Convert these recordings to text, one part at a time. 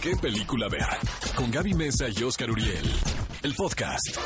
qué película ver. Con Gaby Mesa y Oscar Uriel. El podcast.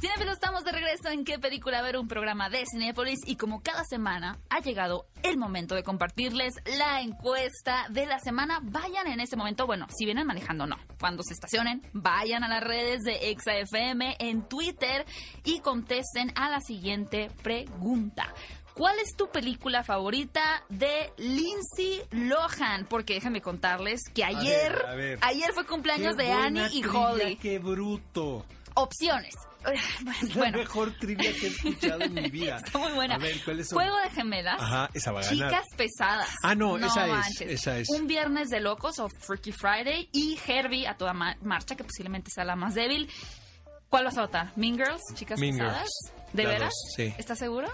Cinefilos, estamos de regreso en qué película ver un programa de Cinepolis y como cada semana ha llegado el momento de compartirles la encuesta de la semana. Vayan en este momento, bueno, si vienen manejando no, cuando se estacionen, vayan a las redes de ExaFM en Twitter y contesten a la siguiente pregunta. ¿Cuál es tu película favorita de Lindsay Lohan? Porque déjenme contarles que ayer, a ver. ayer fue cumpleaños Qué de Annie y trivia, Holly. ¡Qué bruto! Opciones. Es la mejor trivia que he escuchado en mi vida. está muy buena. A ver, ¿cuáles son? Juego de gemelas. Ajá, esa va a ganar. Chicas pesadas. Ah, no, esa es, esa es. Un viernes de locos o Freaky Friday y Herbie a toda ma- marcha, que posiblemente sea la más débil. ¿Cuál vas a votar? ¿Mean Girls? ¿Chicas Mean pesadas? Girls. ¿De veras? dos, sí. ¿Estás seguro?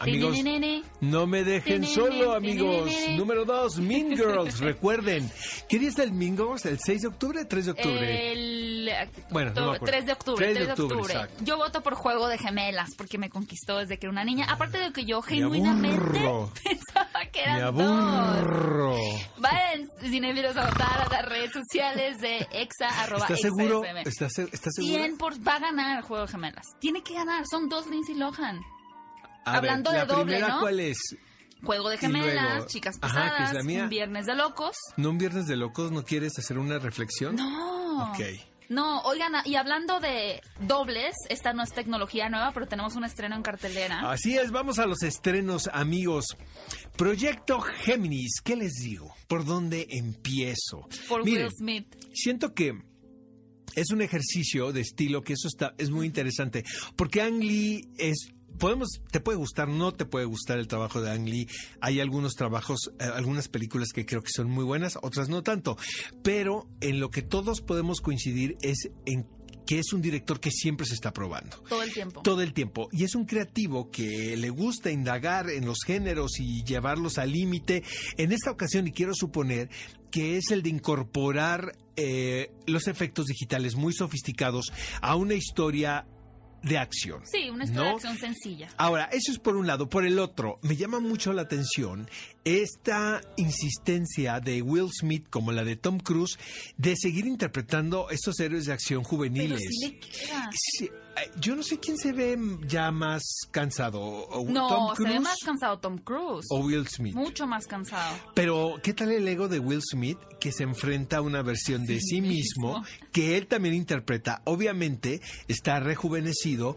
Amigos. No me dejen solo, amigos. Número dos, Mean Girls. Recuerden, ¿qué día está el Mean Girls? ¿El 6 de octubre? ¿3 de octubre? El Bueno, no me acuerdo. 3 de octubre. 3 de 3 de octubre, octubre. Yo voto por Juego de Gemelas porque me conquistó desde que era una niña. Aparte de que yo Me genuinamente pensaba que Me eran dos. aburro. Vayan, cinefilos, a votar a las redes sociales de exa, arroba ¿Estás seguro? ¿Estás, estás seguro? 100 por, va a ganar el Juego de Gemelas. Tiene que ganar, son dos Lindsay Lohan. A ver, hablando la de doble, primera, ¿no? ¿cuál es? Juego de Gemelas, luego- chicas Ajá, pesadas, la mía. un viernes de locos. ¿No un viernes de locos? ¿No quieres hacer una reflexión? No. Ok. No, oigan, y hablando de dobles, esta no es tecnología nueva, pero tenemos un estreno en cartelera. Así es, vamos a los estrenos, amigos. Proyecto Géminis, ¿qué les digo? ¿Por dónde empiezo? por Miren, Will Smith. siento que es un ejercicio de estilo que eso está es muy interesante porque Ang Lee es podemos te puede gustar no te puede gustar el trabajo de Ang Lee hay algunos trabajos eh, algunas películas que creo que son muy buenas otras no tanto pero en lo que todos podemos coincidir es en que es un director que siempre se está probando Todo el tiempo. todo el tiempo. Y es un creativo que le gusta indagar en los géneros y llevarlos al límite. En esta ocasión, y quiero suponer que es el de incorporar eh, los efectos digitales muy sofisticados a una historia de acción. Sí, una historia ¿no? de acción sencilla. Ahora, eso es por un lado. Por el otro, me llama mucho la atención esta insistencia de Will Smith, como la de Tom Cruise, de seguir interpretando estos héroes de acción Pero juveniles. le queda. Sí, eh, yo no sé quién se ve ya más cansado, o No, Tom se ve más cansado Tom Cruise. o Will Smith. Mucho más cansado. Pero, ¿qué tal el ego de Will Smith que se enfrenta a una versión de sí mismo que él también interpreta? Obviamente está rejuvenecido sido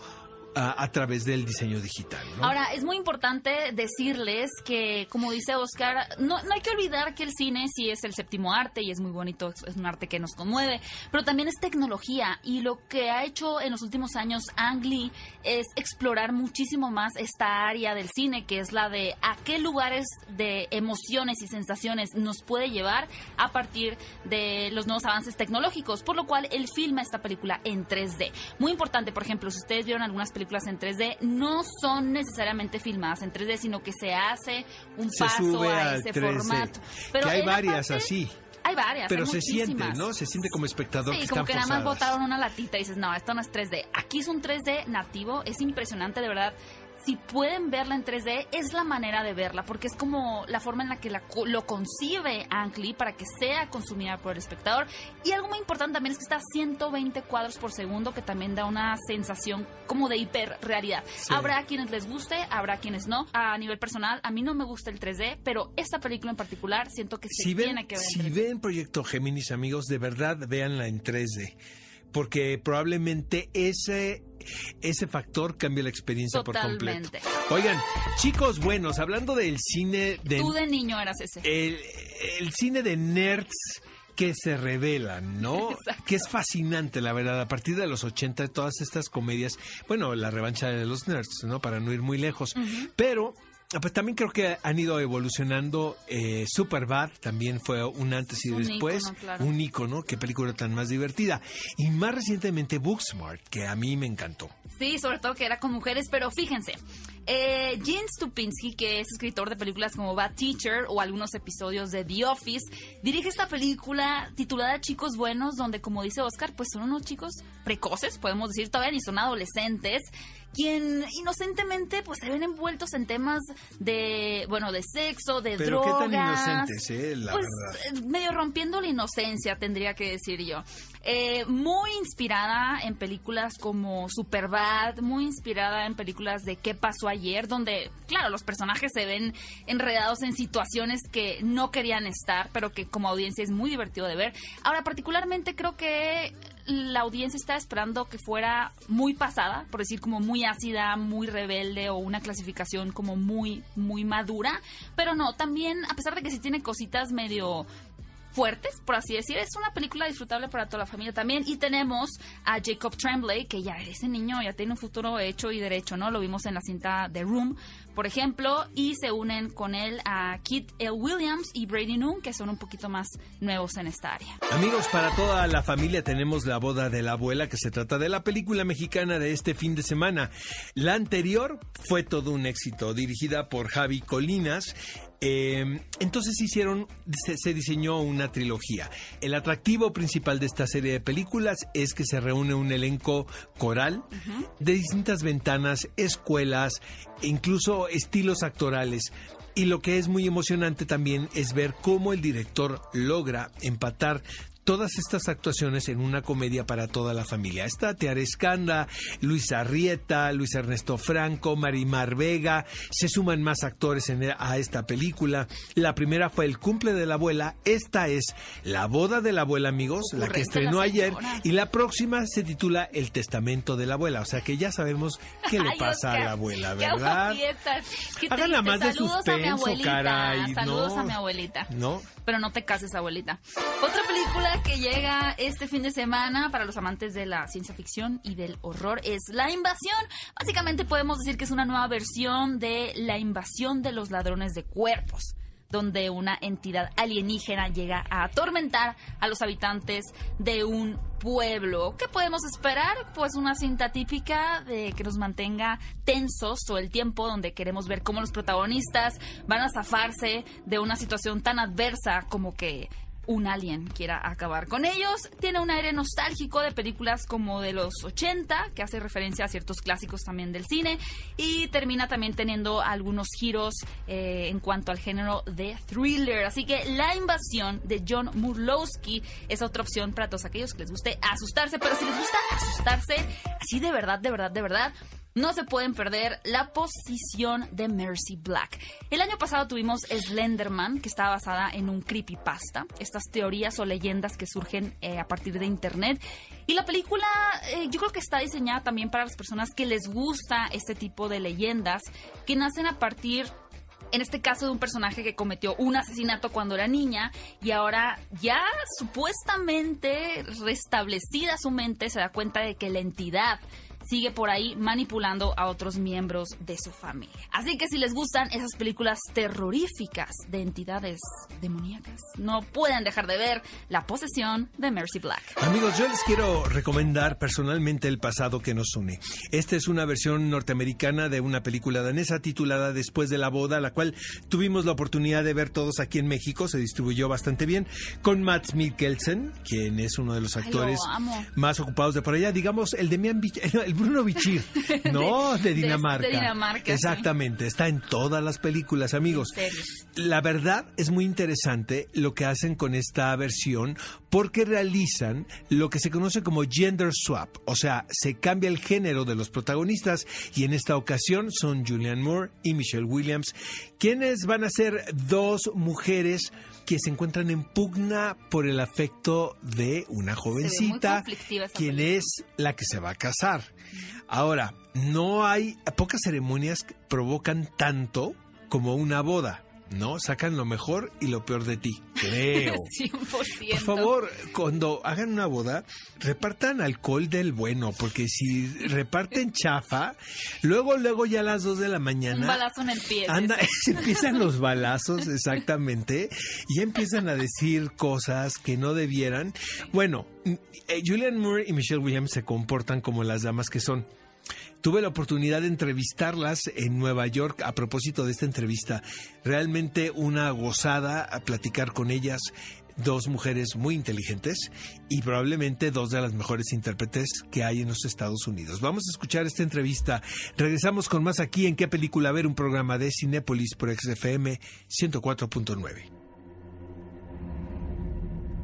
a, a través del diseño digital, ¿no? Ahora, es muy importante decirles que, como dice Oscar, no, no hay que olvidar que el cine sí es el séptimo arte y es muy bonito, es, es un arte que nos conmueve, pero también es tecnología y lo que ha hecho en los últimos años Ang Lee es explorar muchísimo más esta área del cine, que es la de a qué lugares de emociones y sensaciones nos puede llevar a partir de los nuevos avances tecnológicos, por lo cual él filma esta película en 3D. Muy importante, por ejemplo, si ustedes vieron algunas películas en 3D, no son necesariamente filmadas en 3D, sino que se hace un se paso a ese 3D. formato. que hay varias aparte- así, Hay varias, pero hay se siente. ¿no? Se siente como espectador Sí, que como están que nada más botaron una latita y dices, no, esto no es 3D. Aquí es un 3D nativo, es impresionante, de verdad. Si pueden verla en 3D, es la manera de verla, porque es como la forma en la que la lo concibe Ang Lee para que sea consumida por el espectador. Y algo muy importante también es que está a 120 cuadros por segundo, que también da una sensación como de hiperrealidad. Sí. Habrá quienes les guste, habrá quienes no. A nivel personal, a mí no me gusta el 3D, pero esta película en particular siento que se si ven, tiene que ver en si 3D. ven Proyecto Géminis, amigos, de verdad véanla en 3D. Porque probablemente ese, ese factor cambie la experiencia por completo. Oigan, chicos buenos, hablando del cine de, Tú de niño eras ese. el, el cine de nerds que se revelan, ¿no? Exacto. Que es fascinante, la verdad. A partir de los 80, todas estas comedias, bueno, la revancha de los nerds, ¿no? Para no ir muy lejos. Pero pues también creo que han ido evolucionando. Eh, Superbad también fue un antes y Un después. claro. Un icono, qué película tan más divertida. Y más recientemente Booksmart, que a mí me encantó. Sí, sobre todo que era con mujeres, pero fíjense. Eh, Gene Stupinski, que es escritor de películas como Bad Teacher o algunos episodios de The Office, dirige esta película titulada Chicos Buenos, donde, como dice Oscar, pues son unos chicos precoces, podemos decir, todavía ni son adolescentes, quien inocentemente pues se ven envueltos en temas de, bueno, de sexo, de Pero drogas. qué tan inocentes, eh, la pues verdad. eh, medio rompiendo la inocencia, tendría que decir yo. Eh, muy inspirada en películas como Superbad, muy inspirada en películas de ¿Qué pasó ayer? Donde, claro, los personajes se ven enredados en situaciones que no querían estar, pero que como audiencia es muy divertido de ver. Ahora, particularmente creo que la audiencia está esperando que fuera muy pasada, por decir como muy ácida, muy rebelde o una clasificación como muy, muy madura. Pero no, también, a pesar de que sí tiene cositas medio fuertes, por así decir. Es una película disfrutable para toda la familia también. Y tenemos a Jacob Tremblay, que ya ese niño ya tiene un futuro hecho y derecho, ¿no? Lo vimos en la cinta The Room, por ejemplo, y se unen con él a Kit L. Williams y Brady Noon, que son un poquito más nuevos en esta área. Amigos, para toda la familia tenemos La boda de la abuela, que se trata de la película mexicana de este fin de semana. La anterior fue todo un éxito, dirigida por Javi Colinas. Eh, entonces hicieron, se, se diseñó una trilogía. El atractivo principal de esta serie de películas es que se reúne un elenco coral de distintas ventanas, escuelas, e incluso estilos actorales. Y lo que es muy emocionante también es ver cómo el director logra empatar todas estas actuaciones en una comedia para toda la familia. Está Tear Escanda, Luis Arrieta, Luis Ernesto Franco, Marimar Vega, se suman más actores en- a esta película. La primera fue El cumple de la abuela, esta es La boda de la abuela, amigos, la que estrenó la ayer, y la próxima se titula El testamento de la abuela, o sea que ya sabemos qué le Ay, pasa Oscar, a la abuela, ¿verdad? Qué Háganla más de Saludos a mi suspenso, abuelita. caray, Saludos no. a mi abuelita. ¿No? Pero no te cases, abuelita. Otra película que llega este fin de semana para los amantes de la ciencia ficción y del horror es La Invasión. Básicamente podemos decir que es una nueva versión de La Invasión de los Ladrones de Cuerpos donde una entidad alienígena llega a atormentar a los habitantes de un pueblo. ¿Qué podemos esperar? Pues una cinta típica de que nos mantenga tensos todo el tiempo, donde queremos ver cómo los protagonistas van a zafarse de una situación tan adversa como que un alien quiera acabar con ellos. Tiene un aire nostálgico de películas como de los 80, que hace referencia a ciertos clásicos también del cine, y termina también teniendo algunos giros eh, en cuanto al género de thriller. Así que La Invasión de John Murlowski es otra opción para todos aquellos que les guste asustarse, pero si les gusta asustarse así de verdad, de verdad, de verdad, no se pueden perder la posición de Mercy Black. El año pasado tuvimos Slenderman, que está basada en un creepypasta, estas teorías o leyendas que surgen eh, a partir de internet. Y la película eh, yo creo que está diseñada también para las personas que les gusta este tipo de leyendas, que nacen a partir en este caso de un personaje que cometió un asesinato cuando era niña y ahora ya supuestamente restablecida su mente se da cuenta de que la entidad sigue por ahí manipulando a otros miembros de su familia. Así que si les gustan esas películas terroríficas de entidades demoníacas, no pueden dejar de ver La posesión de Mercy Black. Amigos, yo les quiero recomendar personalmente El pasado que nos une. Esta es una versión norteamericana de una película danesa titulada Después de la boda, la cual tuvimos la oportunidad de ver todos aquí en México, se distribuyó bastante bien, con Matt Mikkelsen, quien es uno de los Ay, lo actores más ocupados de por allá, digamos, el de el Bruno Bichir, no, de, de- Dinamarca. de Dinamarca, sí. Exactamente, está en todas las películas, amigos. La verdad es muy interesante lo que hacen con esta versión porque realizan lo que se conoce como gender swap, o sea, se cambia el género de los protagonistas y en esta ocasión son Julianne Moore y Michelle Williams, quienes van a ser dos mujeres que se encuentran en pugna por el afecto de una jovencita, quien es la que se va a casar. Ahora, no hay pocas ceremonias que provocan tanto como una boda, ¿no? Sacan lo mejor y lo peor de ti, creo. 100%. Por favor, cuando hagan una boda, repartan alcohol del bueno, porque si reparten chafa, luego, luego ya a las 2 de la mañana... Un balazo en el pie. Anda, empiezan los balazos, exactamente, y empiezan a decir cosas que no debieran. Bueno, mm, eh, Julianne Moore y Michelle Williams se comportan como las damas que son. Tuve la oportunidad de entrevistarlas en Nueva York a propósito de esta entrevista. Realmente una gozada a platicar con ellas. dos mujeres muy inteligentes y probablemente dos de las mejores intérpretes que hay en los Estados Unidos. Vamos a escuchar esta entrevista. Regresamos con más aquí en qué película ver un programa de Cinépolis por XFM 104.9.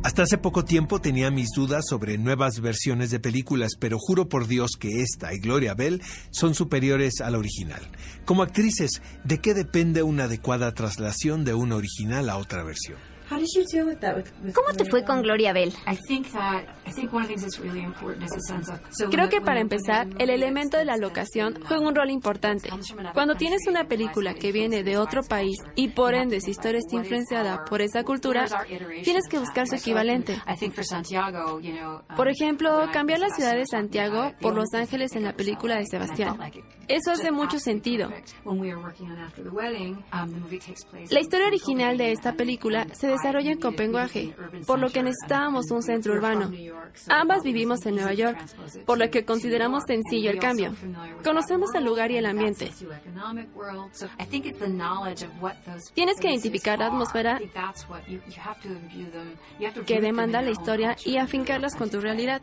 Hasta hace poco tiempo tenía mis dudas sobre nuevas versiones de películas, pero juro por Dios que esta y Gloria Bell son superiores a la original. Como actrices, ¿de qué depende una adecuada traslación de una original a otra versión? ¿Cómo te fue con Gloria Bell? Creo que para empezar, el elemento de la locación juega un rol importante. Cuando tienes una película que viene de otro país y por ende su historia está influenciada por esa cultura, tienes que buscar su equivalente. Por ejemplo, cambiar la ciudad de Santiago por Los Ángeles en la película de Sebastián. Eso hace mucho sentido. La historia original de esta película se desarrolla en Copenhague, por lo que necesitábamos un centro urbano. Ambas vivimos en Nueva York, por lo que consideramos sencillo el cambio. Conocemos el lugar y el ambiente. Tienes que identificar la atmósfera que demanda la historia y afincarlas con tu realidad.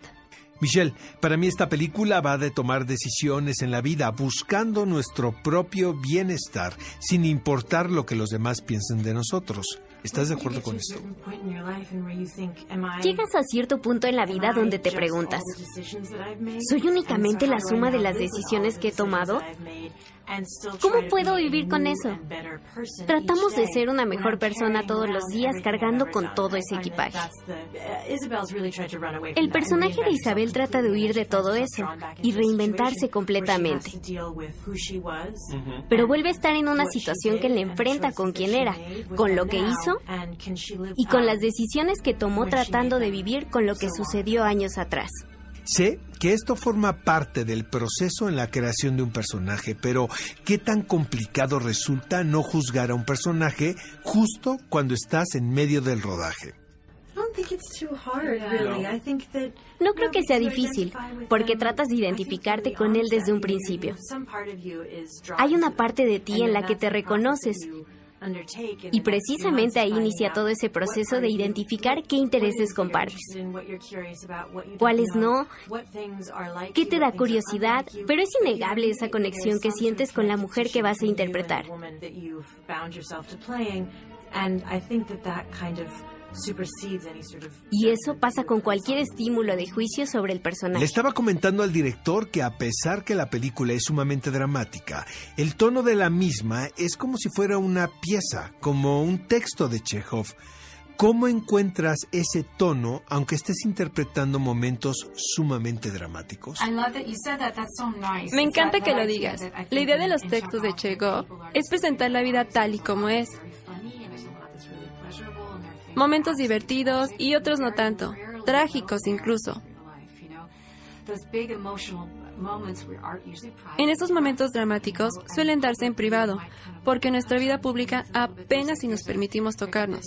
Michelle, para mí esta película va de tomar decisiones en la vida, buscando nuestro propio bienestar, sin importar lo que los demás piensen de nosotros. ¿Estás de acuerdo con esto? Llegas a cierto punto en la vida donde te preguntas, ¿soy únicamente la suma de las decisiones que he tomado? ¿Cómo puedo vivir con eso? Tratamos de ser una mejor persona todos los días cargando con todo ese equipaje. El personaje de Isabel trata de huir de todo eso y reinventarse completamente. Pero vuelve a estar en una situación que le enfrenta con quien era, con lo que hizo y con las decisiones que tomó tratando de vivir con lo que sucedió años atrás. Sé que esto forma parte del proceso en la creación de un personaje, pero ¿qué tan complicado resulta no juzgar a un personaje justo cuando estás en medio del rodaje? No creo que sea difícil, porque tratas de identificarte con él desde un principio. Hay una parte de ti en la que te reconoces, y precisamente ahí inicia todo ese proceso de identificar qué intereses compartes, cuáles no, qué te da curiosidad, pero es innegable esa conexión que sientes con la mujer que vas a interpretar. Y eso pasa con cualquier estímulo de juicio sobre el personaje. Le estaba comentando al director que a pesar que la película es sumamente dramática, el tono de la misma es como si fuera una pieza, como un texto de Chekhov. ¿Cómo encuentras ese tono aunque estés interpretando momentos sumamente dramáticos? Me encanta que lo digas. La idea de los textos de Chekhov es presentar la vida tal y como es momentos divertidos y otros no tanto, trágicos incluso. En esos momentos dramáticos suelen darse en privado, porque en nuestra vida pública apenas si nos permitimos tocarnos.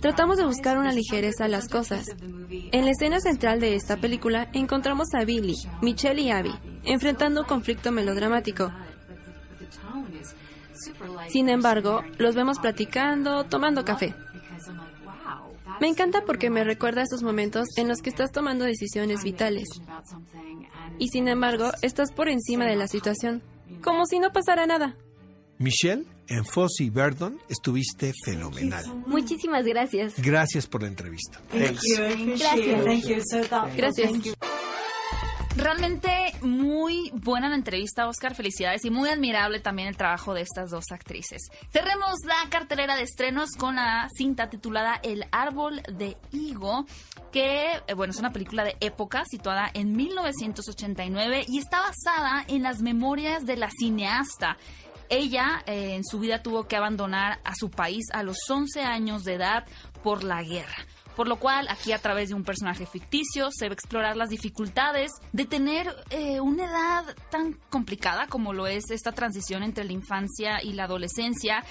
Tratamos de buscar una ligereza a las cosas. En la escena central de esta película encontramos a Billy, Michelle y Abby enfrentando un conflicto melodramático sin embargo, los vemos platicando, tomando café. Me encanta porque me recuerda esos momentos en los que estás tomando decisiones vitales. Y sin embargo, estás por encima de la situación, como si no pasara nada. Michelle, en Fossey Verdon estuviste fenomenal. Muchísimas gracias. Gracias por la entrevista. Gracias. Gracias. Realmente muy buena la entrevista, Oscar. Felicidades y muy admirable también el trabajo de estas dos actrices. Cerremos la cartelera de estrenos con la cinta titulada El árbol de higo, que eh, bueno, es una película de época situada en 1989 y está basada en las memorias de la cineasta. Ella eh, en su vida tuvo que abandonar a su país a los 11 años de edad por la guerra. Por lo cual, aquí a través de un personaje ficticio se va a explorar las dificultades de tener eh, una edad tan complicada como lo es esta transición entre la infancia y la adolescencia,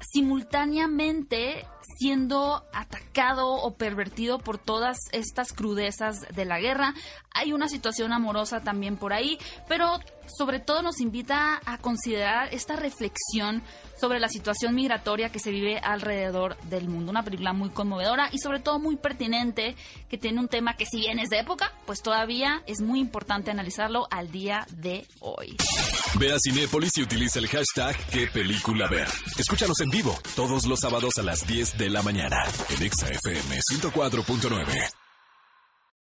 simultáneamente siendo atacado o pervertido por todas estas crudezas de la guerra. Hay una situación amorosa también por ahí, pero sobre todo nos invita a considerar esta reflexión sobre la situación migratoria que se vive alrededor del mundo. Una película muy conmovedora y sobre todo muy pertinente, que tiene un tema que si bien es de época, pues todavía es muy importante analizarlo al día de hoy. Ve a Cinépolis y utiliza el hashtag qué película ver. Escúchanos en vivo todos los sábados a las 10 de la mañana en ExaFM 104.9.